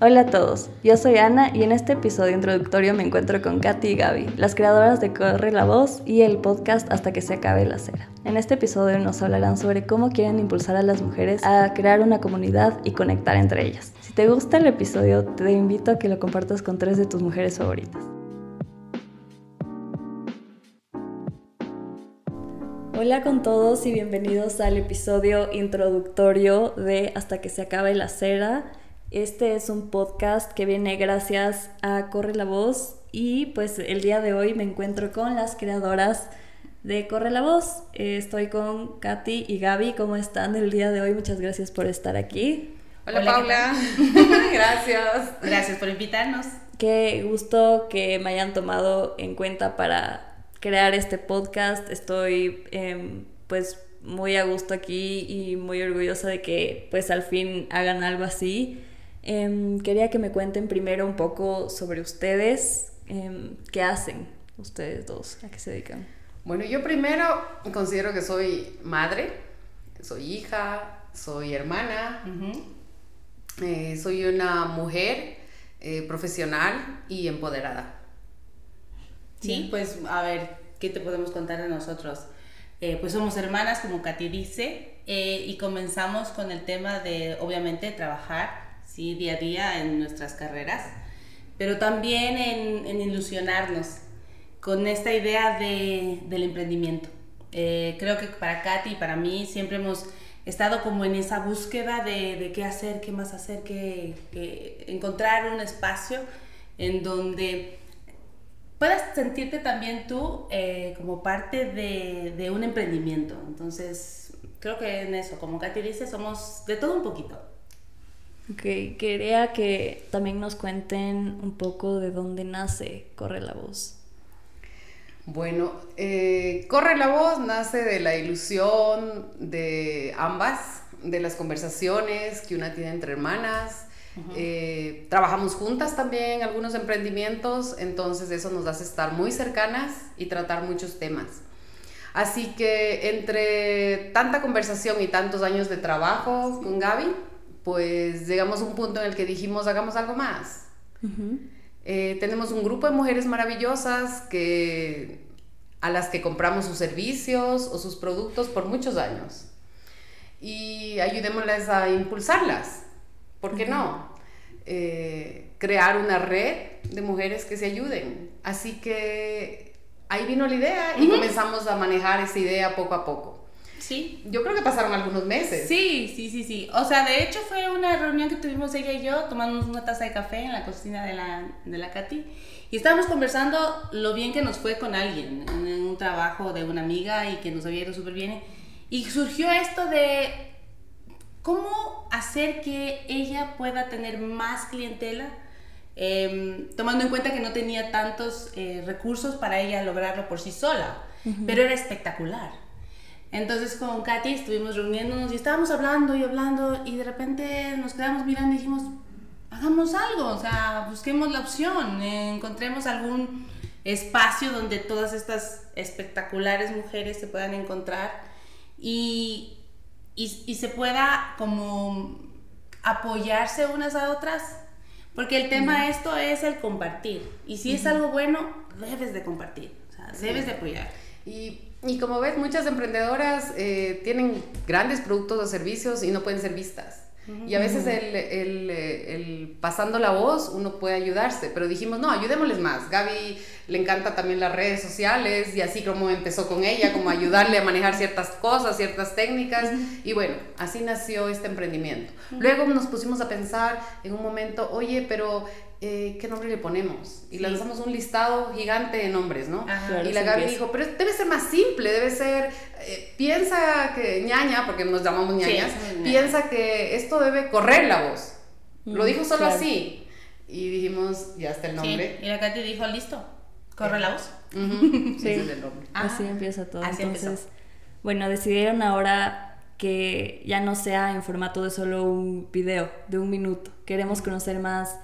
Hola a todos, yo soy Ana y en este episodio introductorio me encuentro con Katy y Gaby, las creadoras de Corre la Voz y el podcast Hasta que se acabe la cera. En este episodio nos hablarán sobre cómo quieren impulsar a las mujeres a crear una comunidad y conectar entre ellas. Si te gusta el episodio, te invito a que lo compartas con tres de tus mujeres favoritas. Hola con todos y bienvenidos al episodio introductorio de Hasta que se acabe la cera. Este es un podcast que viene gracias a Corre la Voz y pues el día de hoy me encuentro con las creadoras de Corre la Voz. Eh, estoy con Katy y Gaby. ¿Cómo están el día de hoy? Muchas gracias por estar aquí. Hola, Paula. gracias. Gracias por invitarnos. Qué gusto que me hayan tomado en cuenta para crear este podcast. Estoy em, pues muy a gusto aquí y muy orgullosa de que pues al fin hagan algo así. Em, quería que me cuenten primero un poco sobre ustedes, em, qué hacen ustedes dos, a qué se dedican. Bueno, yo primero considero que soy madre, soy hija, soy hermana, eh, soy una mujer eh, profesional y empoderada. Sí, pues a ver, ¿qué te podemos contar de nosotros? Eh, pues somos hermanas, como Katy dice, eh, y comenzamos con el tema de, obviamente, trabajar, sí, día a día en nuestras carreras, pero también en, en ilusionarnos con esta idea de, del emprendimiento. Eh, creo que para Katy y para mí siempre hemos estado como en esa búsqueda de, de qué hacer, qué más hacer, que, que encontrar un espacio en donde puedas sentirte también tú eh, como parte de, de, un emprendimiento. Entonces, creo que en eso, como Katy dice, somos de todo un poquito. Ok, quería que también nos cuenten un poco de dónde nace Corre la Voz. Bueno, eh, Corre la Voz nace de la ilusión de ambas, de las conversaciones que una tiene entre hermanas, eh, trabajamos juntas también algunos emprendimientos, entonces eso nos hace estar muy cercanas y tratar muchos temas. Así que entre tanta conversación y tantos años de trabajo con Gaby, pues llegamos a un punto en el que dijimos, hagamos algo más. eh, tenemos un grupo de mujeres maravillosas que, a las que compramos sus servicios o sus productos por muchos años. Y ayudémosles a impulsarlas ¿por qué no? Eh, crear una red de mujeres que se ayuden. Así que ahí vino la idea y comenzamos a manejar esa idea poco a poco. Sí. Yo creo que pasaron algunos meses. Sí, sí, sí, sí. O sea, de hecho fue una reunión que tuvimos ella y yo, tomándonos una taza de café en la cocina de la, de la Katy. Y estábamos conversando lo bien que nos fue con alguien, en un trabajo de una amiga y que nos había ido súper bien. Y surgió esto de ¿Cómo hacer que ella pueda tener más clientela? Eh, tomando en cuenta que no tenía tantos eh, recursos para ella lograrlo por sí sola, uh -huh. pero era espectacular. Entonces con Katy estuvimos reuniéndonos y estábamos hablando y hablando y de repente nos quedamos mirando y dijimos, hagamos algo, o sea, busquemos la opción, eh, encontremos algún espacio donde todas estas espectaculares mujeres se puedan encontrar y y, y, se pueda como apoyarse unas a otras. Porque el tema de esto es el compartir. Y si es algo bueno, debes de compartir. O sea, debes de apoyar. Y, y como ves, muchas emprendedoras eh, tienen grandes productos o servicios y no pueden ser vistas. Y a veces el, el, el, pasando la voz uno puede ayudarse, pero dijimos, no, ayudémosles más. Gaby le encanta también las redes sociales y así como empezó con ella, como ayudarle a manejar ciertas cosas, ciertas técnicas. Y bueno, así nació este emprendimiento. Luego nos pusimos a pensar en un momento, oye, pero eh, ¿qué nombre le ponemos? Y sí. lanzamos un listado gigante de nombres, ¿no? Ajá, y la Gaby dijo, pero debe ser más simple, debe ser, eh, piensa que ñaña, porque nos llamamos ñañas, sí, piensa que esto debe correr la voz. Mm, Lo dijo solo claro. así. Y dijimos, ya está el nombre. Sí. Y la Katy dijo, listo, corre la voz. Uh -huh. sí, es el nombre. así empieza todo. Así Entonces, empezó. bueno, decidieron ahora que ya no sea en formato de solo un video, de un minuto. Queremos conocer más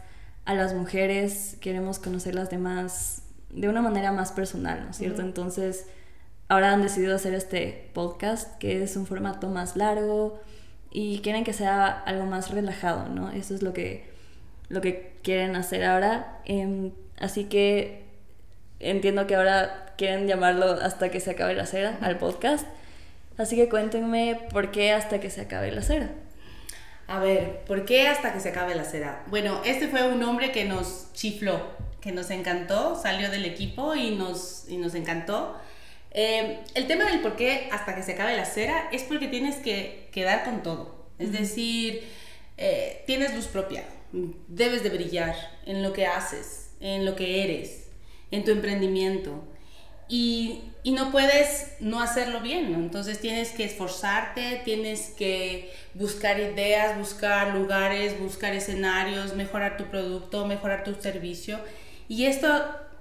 a las mujeres, queremos conocerlas de más, de una manera más personal, ¿no es cierto? Uh -huh. Entonces, ahora han decidido hacer este podcast, que es un formato más largo y quieren que sea algo más relajado, ¿no? Eso es lo que lo que quieren hacer ahora. Em, así que entiendo que ahora quieren llamarlo hasta que se acabe la cera al podcast. Así que cuéntenme por qué hasta que se acabe la cera. A ver, ¿por qué hasta que se acabe la cera? Bueno, este fue un hombre que nos chifló, que nos encantó, salió del equipo y nos, y nos encantó. Eh, el tema del por qué hasta que se acabe la cera es porque tienes que quedar con todo. Es decir, eh, tienes luz propia, debes de brillar en lo que haces, en lo que eres, en tu emprendimiento. Y, y no puedes no hacerlo bien, entonces tienes que esforzarte, tienes que buscar ideas, buscar lugares, buscar escenarios, mejorar tu producto, mejorar tu servicio. Y esto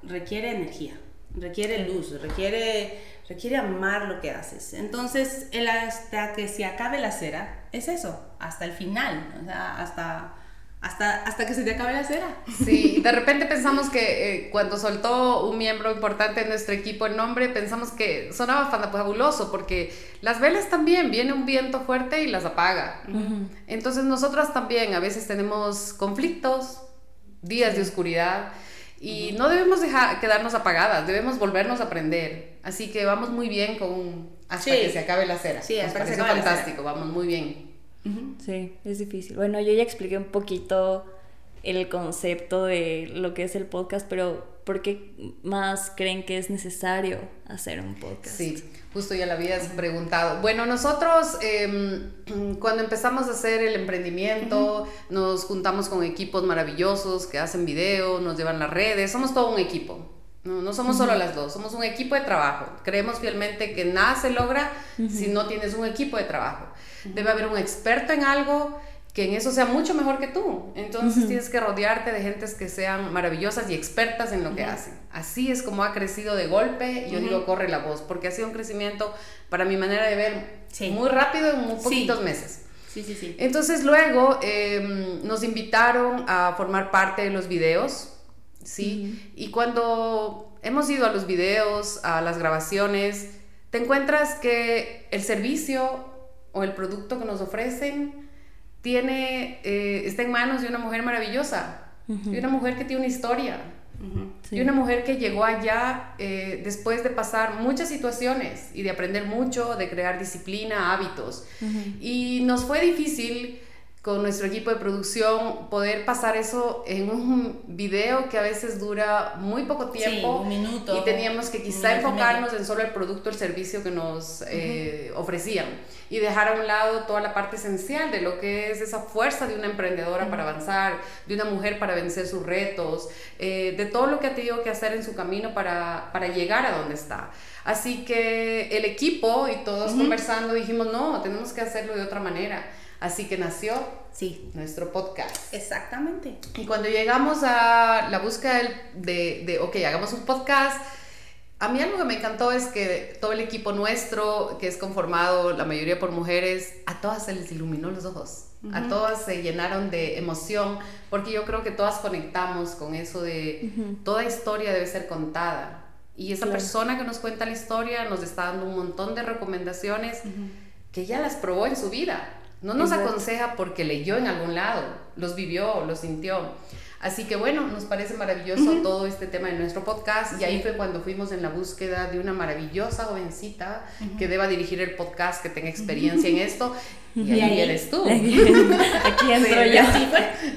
requiere energía, requiere luz, requiere, requiere amar lo que haces. Entonces, el hasta que se acabe la cera, es eso, hasta el final, o sea, hasta hasta, hasta que se te acabe la cera. Sí, de repente pensamos que eh, cuando soltó un miembro importante de nuestro equipo el nombre, pensamos que sonaba fabuloso, porque las velas también, viene un viento fuerte y las apaga. Entonces nosotras también a veces tenemos conflictos, días de oscuridad, y no debemos dejar quedarnos apagadas, debemos volvernos a aprender. Así que vamos muy bien con hasta que se acabe la cera. Sí, hasta que se acabe fantástico, vamos muy bien. Sí, es difícil. Bueno, yo ya expliqué un poquito el concepto de lo que es el podcast, pero ¿por qué más creen que es necesario hacer un podcast? Sí, justo ya lo habías preguntado. Bueno, nosotros em, cuando empezamos a hacer el emprendimiento, nos juntamos con equipos maravillosos que hacen video, nos llevan las redes, somos todo un equipo. No, no somos solo las dos, somos un equipo de trabajo. Creemos fielmente que nada se logra si no tienes un equipo de trabajo. Debe haber un experto en algo que en eso sea mucho mejor que tú. Entonces tienes que rodearte de gentes que sean maravillosas y expertas en lo que hacen. Así es como ha crecido de golpe, yo digo corre la voz, porque ha sido un crecimiento, para mi manera de ver, muy rápido en muy poquitos meses. Sí, sí, sí. Entonces luego em, nos invitaron a formar parte de los videos ¿sí? Y cuando hemos ido a los videos, a las grabaciones, te encuentras que el servicio o el producto que nos ofrecen tiene, eh, está en manos de una mujer maravillosa, de una mujer que tiene una historia, de una mujer que llegó allá eh, después de pasar muchas situaciones y de aprender mucho, de crear disciplina, hábitos. Y nos fue difícil con nuestro equipo de producción, poder pasar eso en un video que a veces dura muy poco tiempo. un minuto. Y teníamos que quizá enfocarnos en solo el producto, el servicio que nos eh, ofrecían y dejar a un lado toda la parte esencial de lo que es esa fuerza de una emprendedora para avanzar, de una mujer para vencer sus retos, eh, de todo lo que ha tenido que hacer en su camino para, para llegar a donde está. Así que el equipo y todos conversando dijimos, no, tenemos que hacerlo de otra manera Así que nació sí. nuestro podcast. Exactamente. Y cuando llegamos a la búsqueda de, de, ok, hagamos un podcast, a mí algo que me encantó es que todo el equipo nuestro, que es conformado la mayoría por mujeres, a todas se les iluminó los ojos. A todas se llenaron de emoción, porque yo creo que todas conectamos con eso de toda historia debe ser contada. Y esa persona que nos cuenta la historia nos está dando un montón de recomendaciones que ya las probó en su vida. No nos aconseja porque leyó en algún lado, los vivió, los sintió. Así que bueno, nos parece maravilloso todo este tema de nuestro podcast y ahí fue cuando fuimos en la búsqueda de una maravillosa jovencita que deba dirigir el podcast, que tenga experiencia en esto. Y, ahí, eres tú. Aquí entro yo.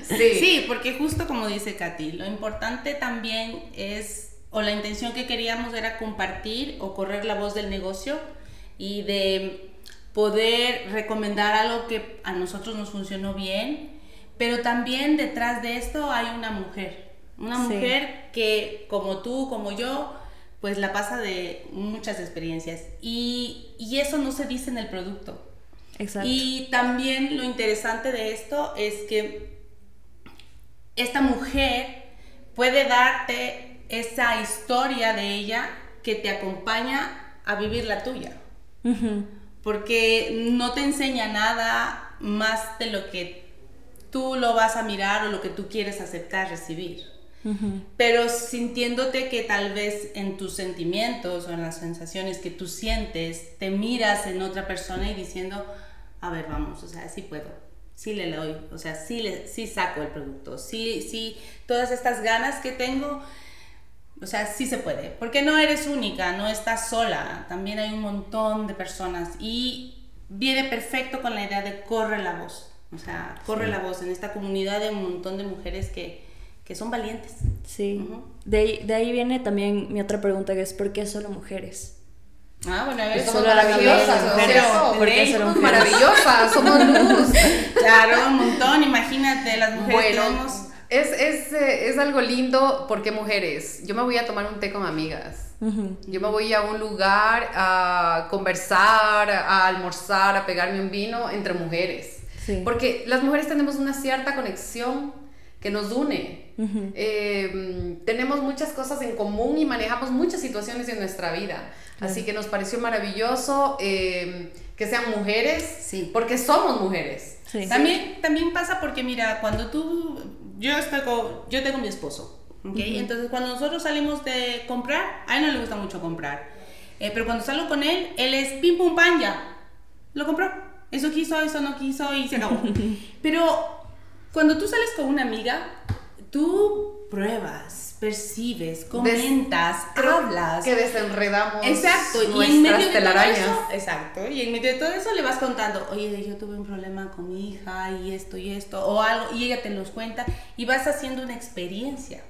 Sí. sí, porque justo como dice Katy, lo importante también es, o la intención que queríamos era compartir o correr la voz del negocio y de poder recomendar algo que a nosotros nos funcionó bien, pero también detrás de esto hay una mujer, una mujer que como tú, como yo, pues la pasa de muchas experiencias. Y, y eso no se dice en el producto. Exacto. Y también lo interesante de esto es que esta mujer puede darte esa historia de ella que te acompaña a vivir la tuya porque no te enseña nada más de lo que tú lo vas a mirar o lo que tú quieres aceptar, recibir. Pero sintiéndote que tal vez en tus sentimientos o en las sensaciones que tú sientes, te miras en otra persona y diciendo, a ver, vamos, o sea, sí puedo. sí le doy, o sea, sí, le, sí saco el producto, sí, sí, todas estas ganas que tengo, o sea, sí se puede, porque no eres única, no estás sola, también hay un montón de personas y viene perfecto con la idea de corre la voz, o sea, corre la voz en esta comunidad de un montón de mujeres que, que son valientes. Sí, de, ahí, de ahí viene también mi otra pregunta, que es ¿por qué solo mujeres? Ah, bueno, a ver, Somos maravillosas, pero- Somos mujeres. maravillosas, somos luz. Claro, un montón, imagínate, las mujeres Bueno, tenemos... es, es, eh, es algo lindo porque mujeres. Yo me voy a tomar un té con amigas. Yo me voy a un lugar a conversar, a almorzar, a pegarme un vino entre mujeres. Sí. Porque las mujeres tenemos una cierta conexión que nos une. Eh, tenemos muchas cosas en común y manejamos muchas situaciones en nuestra vida. Así que nos pareció maravilloso eh, que sean mujeres, Sí. porque somos mujeres. Sí. También, también pasa porque, mira, cuando tú, yo, estoy con- yo tengo mi esposo, ¿ok? Entonces, cuando nosotros salimos de comprar, a él no le gusta mucho comprar, Eh, pero cuando salgo con él, él es pim pum pan ya, lo compró, eso quiso, eso no quiso y se acabó. pero cuando tú sales con una amiga, tú pruebas, percibes, comentas, hablas. Que desenredamos Exacto, y en medio de todo eso, exacto, y en medio de todo eso le vas contando, oye, yo tuve un problema con mi hija y esto y esto, o algo, y ella te los cuenta, y vas haciendo una experiencia.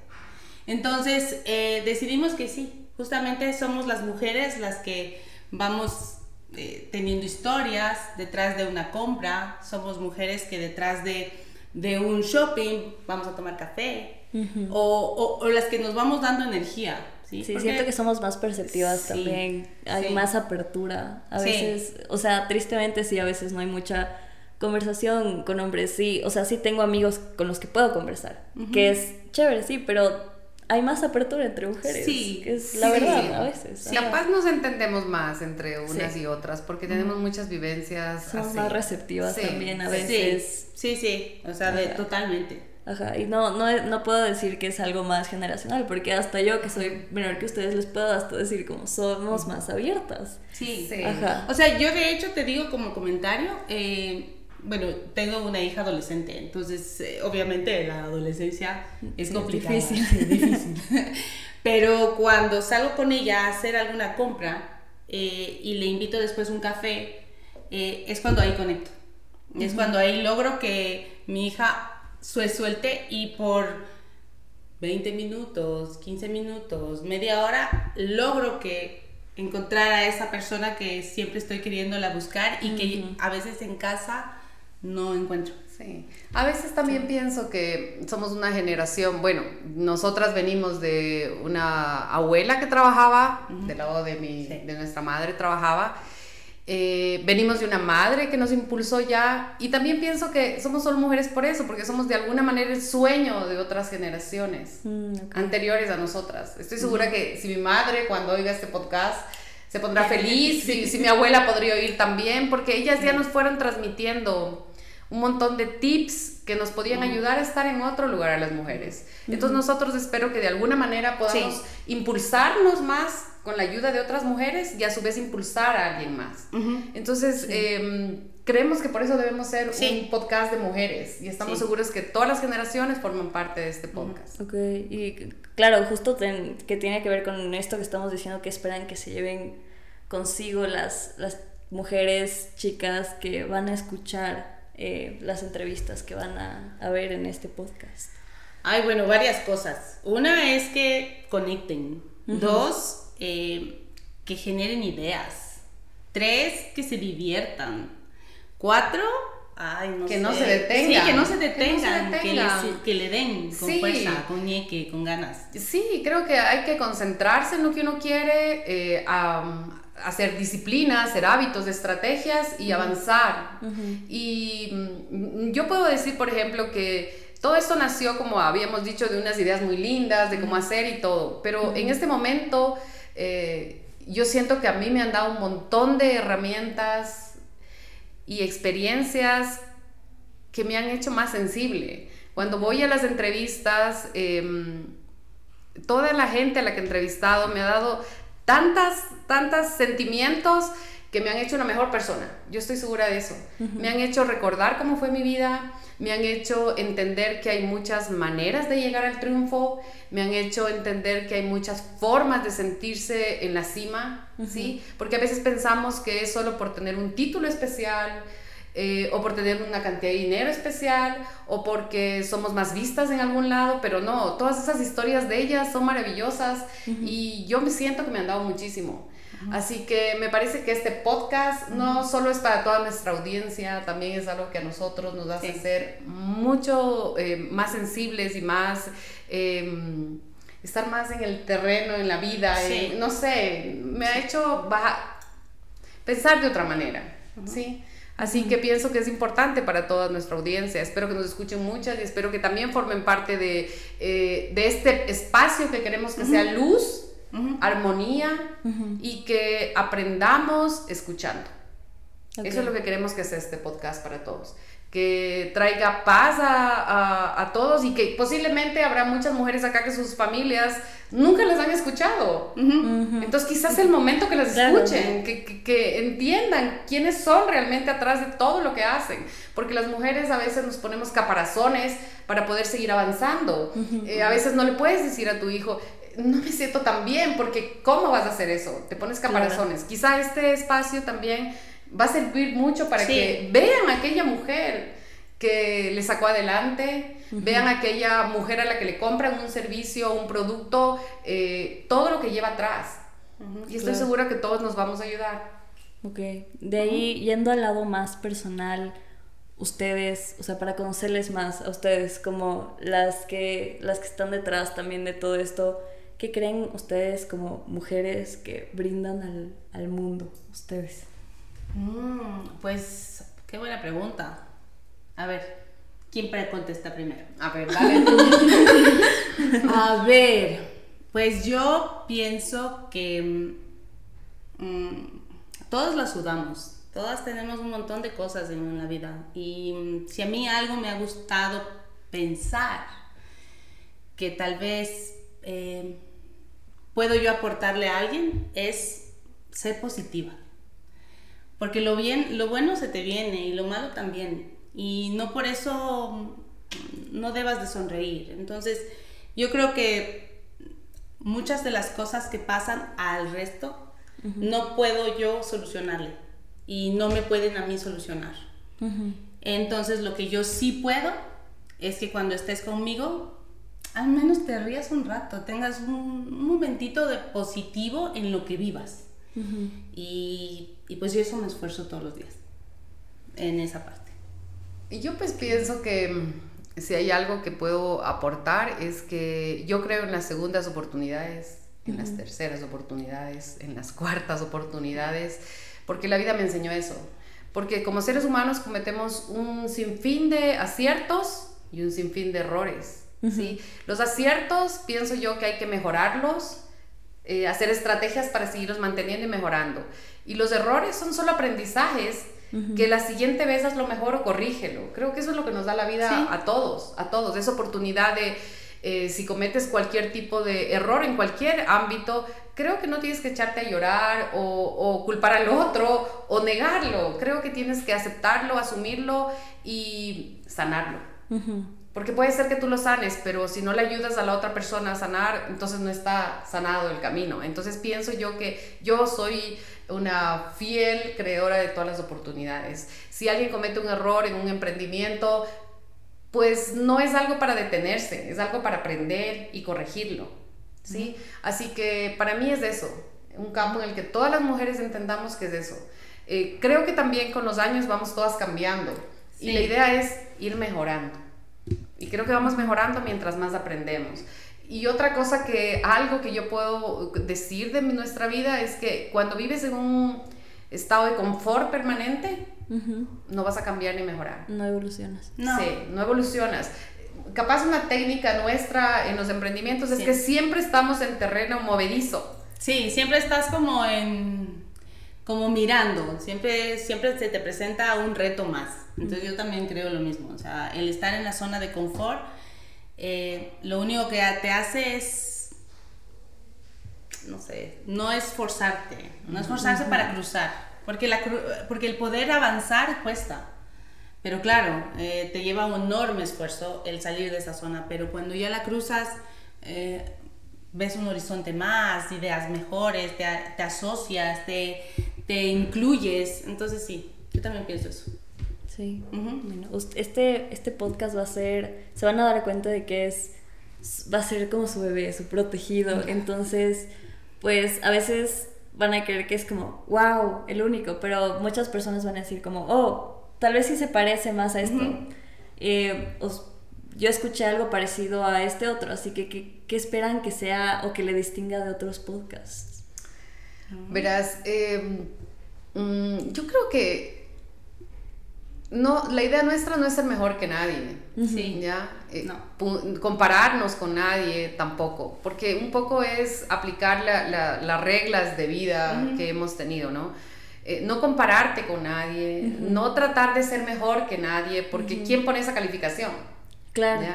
Entonces, eh, decidimos que sí, justamente somos las mujeres las que vamos eh, teniendo historias detrás de una compra, somos mujeres que detrás de, de un shopping vamos a tomar café, o, o- o las que nos vamos dando energía. Sí, Sí, Porque- siento que somos más perceptivas Sí, también, hay sí. más apertura. A veces, o sea, tristemente sí, a veces no hay mucha conversación con hombres, sí, o sea, sí tengo amigos con los que puedo conversar, que es chévere, sí, pero hay más apertura entre mujeres, Sí, que es la sí. verdad a veces. Sí. Capaz nos entendemos más entre unas Sí. y otras porque tenemos muchas vivencias. Somos así. más receptivas Sí, también a sí. veces. Sí, sí, o sea, de- totalmente. Ajá, y no, no, no puedo decir que es algo más generacional, porque hasta yo que soy menor que ustedes les puedo hasta decir como somos más abiertas. Sí. Sí. Ajá. O sea, yo de hecho te digo como comentario, eh, bueno, tengo una hija adolescente, entonces eh, obviamente la adolescencia es Sí, es complicada. difícil. difícil. Pero cuando salgo con ella a hacer alguna compra eh, y le invito después un café, eh, es cuando ahí conecto. Es cuando ahí logro que mi hija se suelte y por 20 minutos, 15 minutos, media hora, logro que encontrar a esa persona que siempre estoy queriéndola buscar y que a veces en casa no encuentro. Sí. A veces también pienso que somos una generación, bueno, nosotras venimos de una abuela que trabajaba, del lado de, mi, Sí. de nuestra madre trabajaba, eh, venimos de una madre que nos impulsó ya y también pienso que somos solo mujeres por eso, porque somos de alguna manera el sueño de otras generaciones Mm, anteriores a nosotras. Estoy segura que si mi madre cuando oiga este podcast se pondrá feliz, si, si mi abuela podría oír también, porque ellas ya nos fueron transmitiendo un montón de tips que nos podían ayudar a estar en otro lugar a las mujeres. Entonces nosotros espero que de alguna manera podamos Sí. impulsarnos más con la ayuda de otras mujeres y a su vez impulsar a alguien más. Entonces, eh, creemos que por eso debemos ser Sí. un podcast de mujeres y estamos Sí. seguros que todas las generaciones forman parte de este podcast. Ok, y claro, justo ten- que tiene que ver con esto que estamos diciendo, que esperan que se lleven consigo las, las mujeres, chicas que van a escuchar eh, las entrevistas que van a, a ver en este podcast. Ay, bueno, varias cosas. Una es que conecten. Dos, eh, que generen ideas. Tres, que se diviertan. Cuatro, ay, no Que sé. no se detengan. Sí, que no se Que no se detengan. Que, le den con Sí. fuerza, con ñeque, con ganas. Sí, creo que hay que concentrarse en lo que uno quiere, eh, hacer disciplina, hacer hábitos, estrategias y avanzar. Y mm, yo puedo decir, por ejemplo, que todo esto nació, como habíamos dicho, de unas ideas muy lindas, de cómo hacer y todo, pero en este momento eh, yo siento que a mí me han dado un montón de herramientas y experiencias que me han hecho más sensible. Cuando voy a las entrevistas, em, toda la gente a la que he entrevistado me ha dado tantas, tantos sentimientos que que me han hecho una mejor persona. Yo estoy segura de eso. Me han hecho recordar cómo fue mi vida, me han hecho entender que hay muchas maneras de llegar al triunfo, me han hecho entender que hay muchas formas de sentirse en la cima, ¿sí? Porque a veces pensamos que es solo por tener un título especial, eh, o por tener una cantidad de dinero especial, o porque somos más vistas en algún lado, pero no, todas esas historias de ellas son maravillosas y yo me siento que me han dado muchísimo. Así que me parece que este podcast no solo es para toda nuestra audiencia, también es algo que a nosotros nos hace ser mucho eh, más sensibles y más... Em, estar más en el terreno, en la vida, no sé, me ha hecho pensar de otra manera, ¿sí? Así que pienso que es importante para toda nuestra audiencia. Espero que nos escuchen muchas y espero que también formen parte de, eh, de este espacio que queremos que sea luz armonía y que aprendamos escuchando. Eso es lo que queremos que sea este podcast para todos. Que traiga paz a, a, todos y que posiblemente habrá muchas mujeres acá que sus familias nunca las han escuchado. Entonces quizás es el momento que las escuchen, que, que, entiendan quiénes son realmente atrás de todo lo que hacen. Porque las mujeres a veces nos ponemos caparazones para poder seguir avanzando. Eh, a veces no le puedes decir a tu hijo, no me siento tan bien, porque ¿cómo vas a hacer eso? Te pones caparazones. Quizá este espacio también va a servir mucho para que vean a aquella mujer que le sacó adelante, vean a aquella mujer a la que le compran un servicio, un producto, eh, todo lo que lleva atrás. y estoy segura que todos nos vamos a ayudar. Ok, de ahí yendo al lado más personal, ustedes, o sea, para conocerles más a ustedes, como las que, las que están detrás también de todo esto, ¿Qué creen ustedes como mujeres que brindan al, mundo? Ustedes. Mm, pues, qué buena pregunta. A ver, ¿quién contesta primero? A ver, dale. A ver, pues yo pienso que mm, todos la sudamos. Todas tenemos un montón de cosas en la vida. Y mm, si a mí algo me ha gustado pensar, que tal vez eh, puedo yo aportarle a alguien es ser positiva. Porque lo, bien, lo bueno se te viene y lo malo también. Y no por eso no debas de sonreír. Entonces, yo creo que muchas de las cosas que pasan al resto no puedo yo solucionarle y no me pueden a mí solucionar. Entonces, lo que yo sí puedo es que cuando estés conmigo al menos te rías un rato, tengas un, momentito de positivo en lo que vivas. Y, y, pues yo eso me esfuerzo todos los días, en esa parte. Y yo pues pienso que mm, si hay algo que puedo aportar es que yo creo en las segundas oportunidades, en las terceras oportunidades, en las cuartas oportunidades, porque la vida me enseñó eso. Porque como seres humanos cometemos un sinfín de aciertos y un sinfín de errores. ¿sí? Los aciertos, pienso yo que hay que mejorarlos, eh, hacer estrategias para seguirlos manteniendo y mejorando. Y los errores son solo aprendizajes que la siguiente vez haz lo mejor o corrígelo. Creo que eso es lo que nos da la vida a todos, a todos. Esa oportunidad de, eh, si cometes cualquier tipo de error en cualquier ámbito, creo que no tienes que echarte a llorar o, o, culpar al otro o negarlo. Creo que tienes que aceptarlo, asumirlo y sanarlo. Porque puede ser que tú lo sanes, pero si no le ayudas a la otra persona a sanar, entonces no está sanado el camino. Entonces pienso yo que yo soy una fiel creadora de todas las oportunidades. Si alguien comete un error en un emprendimiento, pues no es algo para detenerse, es algo para aprender y corregirlo. ¿sí? Así que para mí es eso, un campo en el que todas las mujeres entendamos que es eso. Eh, creo que también con los años vamos todas cambiando y la idea es ir mejorando. Y creo que vamos mejorando mientras más aprendemos. Y otra cosa que, algo que yo puedo decir de nuestra vida es que cuando vives en un estado de confort permanente, no vas a cambiar ni mejorar. No evolucionas. No. Sí, no evolucionas. Capaz una técnica nuestra en los emprendimientos es que siempre estamos en terreno movedizo. Sí, siempre estás como en como mirando, siempre, siempre se te presenta un reto más. Entonces yo también creo lo mismo, o sea, el estar en la zona de confort, eh, lo único que te hace es, no sé, no esforzarte, no esforzarse para cruzar, porque, la, porque el poder avanzar cuesta. Pero claro, eh, te lleva un enorme esfuerzo el salir de esa zona, pero cuando ya la cruzas, eh, ves un horizonte más, ideas mejores, te, te asocias, te, te, incluyes. Entonces sí, yo también pienso eso. Sí. bueno, este, este podcast va a ser, se van a dar cuenta de que es, va a ser como su bebé, su protegido. Entonces, pues a veces van a creer que es como, wow, el único, pero muchas personas van a decir como, oh, tal vez sí se parece más a esto. Eh, yo escuché algo parecido a este otro, así que ¿qué, esperan que sea o que le distinga de otros podcasts? Verás, em, mm, yo creo que no, la idea nuestra no es ser mejor que nadie, sí. ¿ya? Eh, compararnos con nadie tampoco, porque un poco es aplicar las reglas de vida que hemos tenido, ¿no? Eh, no compararte con nadie, no tratar de ser mejor que nadie, porque ¿quién pone esa calificación? Claro.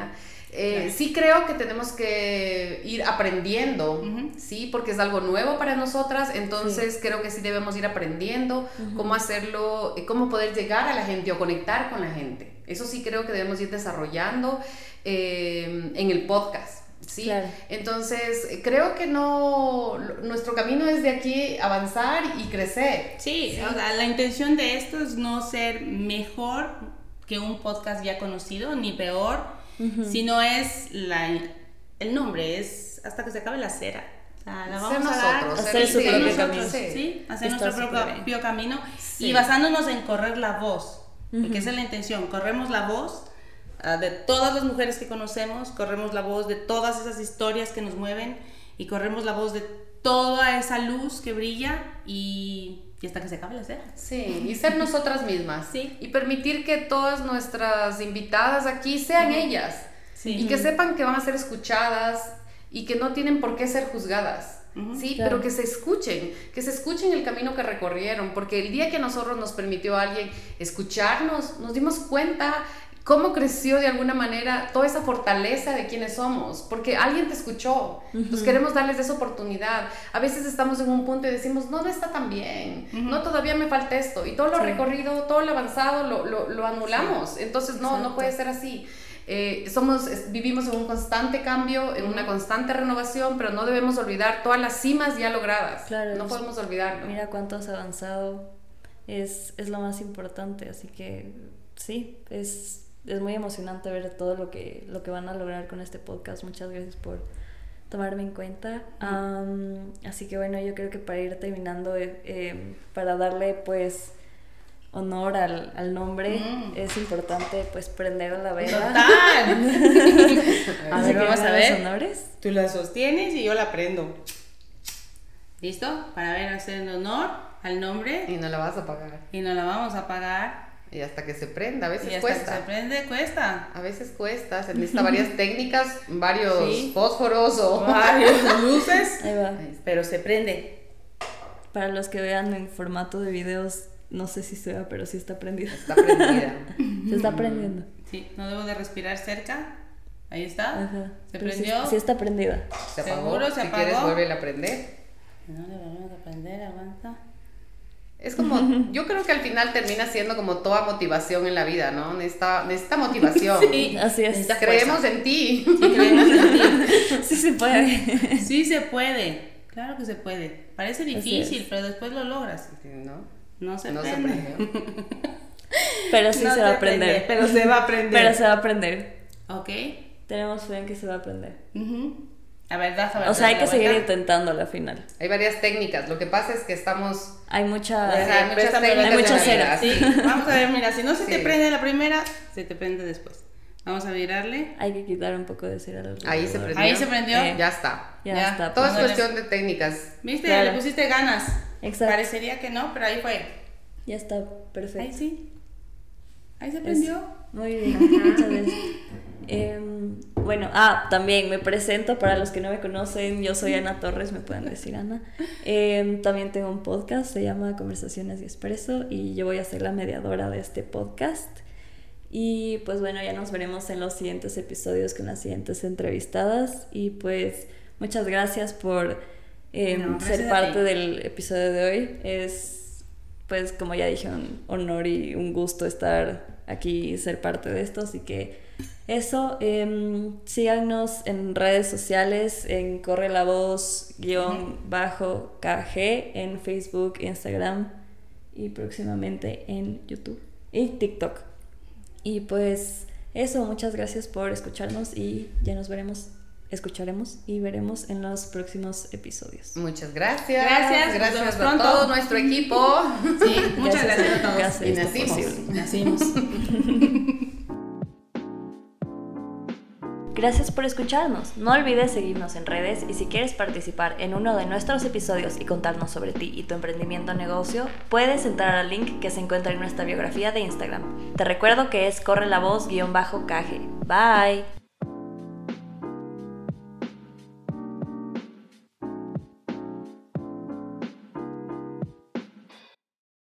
Eh, sí creo que tenemos que ir aprendiendo, ¿sí? Porque es algo nuevo para nosotras, entonces creo que sí debemos ir aprendiendo cómo hacerlo, eh, cómo poder llegar a la gente o conectar con la gente. Eso sí creo que debemos ir desarrollando en el podcast. ¿sí? Entonces, creo que no, nuestro camino es de aquí avanzar y crecer. Sí, O sea, la intención de esto es no ser mejor que un podcast ya conocido, ni peor, sino es la, el nombre, es hasta que se acabe la cera. O sea, la vamos a dar, hacer su propio camino. Sí, hacer nuestro propio camino y basándonos en correr la voz, porque esa es la intención, corremos la voz Ah, de todas las mujeres que conocemos, corremos la voz de todas esas historias que nos mueven y corremos la voz de toda esa luz que brilla y, y hasta que se acabe la. Sí, y ser nosotras mismas. Sí. Y permitir que todas nuestras invitadas aquí sean ellas. Sí. Y que sepan que van a ser escuchadas y que no tienen por qué ser juzgadas. sí, pero que se escuchen, que se escuchen el camino que recorrieron, porque el día que nosotros nos permitió a alguien escucharnos, nos dimos cuenta cómo creció de alguna manera toda esa fortaleza de quienes somos, porque alguien te escuchó, pues queremos darles esa oportunidad. A veces estamos en un punto y decimos, no, no está tan bien, no, todavía me falta esto, y todo lo recorrido, todo lo avanzado lo, lo, anulamos, entonces no, no puede ser así. Eh, somos, vivimos en un constante cambio, en una constante renovación, pero no debemos olvidar todas las cimas ya logradas. Claro, no podemos olvidarlo. Mira cuánto has avanzado, es, es lo más importante, así que sí, es es muy emocionante ver todo lo que, lo que van a lograr con este podcast. Muchas gracias por tomarme en cuenta. así que bueno, yo creo que para ir terminando, eh, em, para darle pues honor al, al nombre, mm. es importante pues prender la vela. ¡Total! a ver, vamos a ver. Honores. Tú la sostienes y yo la prendo. ¿Listo? Para ver, hacer honor al nombre. Y no la vas a pagar. Y no la vamos a pagar. Y hasta que se prenda, a veces y hasta cuesta. Que se prende, cuesta. A veces cuesta, se necesita varias técnicas, varios fósforos o varias luces, pero se prende. Para los que vean en formato de videos, no sé si se ve, pero sí está prendida. Está prendida. se está prendiendo. Sí, no debo de respirar cerca. Ahí está. Se prendió. Sí, está prendida. Se apagó. Seguro se apagó. Si quieres, vuelve a prender. No le volvemos a prender, aguanta. Es como, yo creo que al final termina siendo como toda motivación en la vida, ¿no? Necesita, necesita motivación. Sí, así es. Creemos en ti. Sí, creemos en ti. Sí se puede. Sí se puede. Claro que se puede. Parece difícil, pero después lo logras. ¿No? No se no pero sí se va a aprender. pero se va a aprender. Pero se va a aprender. Ok. Tenemos fe en que se va a aprender. A ver, das, a ver. O sea, hay que seguir intentando la final. Hay varias técnicas. Lo que pasa es que estamos. Hay mucha. hay muchas técnicas. Hay mucha cera. Sí. Vamos a ver, mira, si no se te prende la primera, se te prende después. Vamos a mirarle. Hay que quitar un poco de cera. Ahí se prendió. Ahí se prendió. Eh, ya está. Ya, está. Todo es cuestión de técnicas. ¿Viste? Le pusiste ganas. Exacto. Parecería que no, pero ahí fue. Ya está, perfecto. Ahí sí. Ahí se prendió. muy bien, muchas gracias. Em, bueno, ah, también me presento para los que no me conocen, yo soy Ana Torres, me pueden decir Ana. Em, también tengo un podcast, se llama Conversaciones y Expreso y yo voy a ser la mediadora de este podcast. Y pues bueno, ya nos veremos en los siguientes episodios con las siguientes entrevistadas y pues muchas gracias por em, ser parte del episodio de hoy. Es pues como ya dije, un honor y un gusto estar aquí y ser parte de esto, así que eso, em, síganos en redes sociales, en Corre la Voz, guion bajo KG, en Facebook, Instagram y próximamente en YouTube y TikTok. Y pues eso, muchas gracias por escucharnos y ya nos veremos escucharemos y veremos en los próximos episodios. Muchas gracias. Gracias, Gracias a todo nuestro equipo. Sí, muchas gracias, a todos. Gracias, Y esto nacimos. posible. Nacimos. Gracias por escucharnos. No olvides seguirnos en redes y si quieres participar en uno de nuestros episodios y contarnos sobre ti y tu emprendimiento o negocio, puedes entrar al link que se encuentra en nuestra biografía de Instagram. Te recuerdo que es corre la voz guion bajo caje. Bye.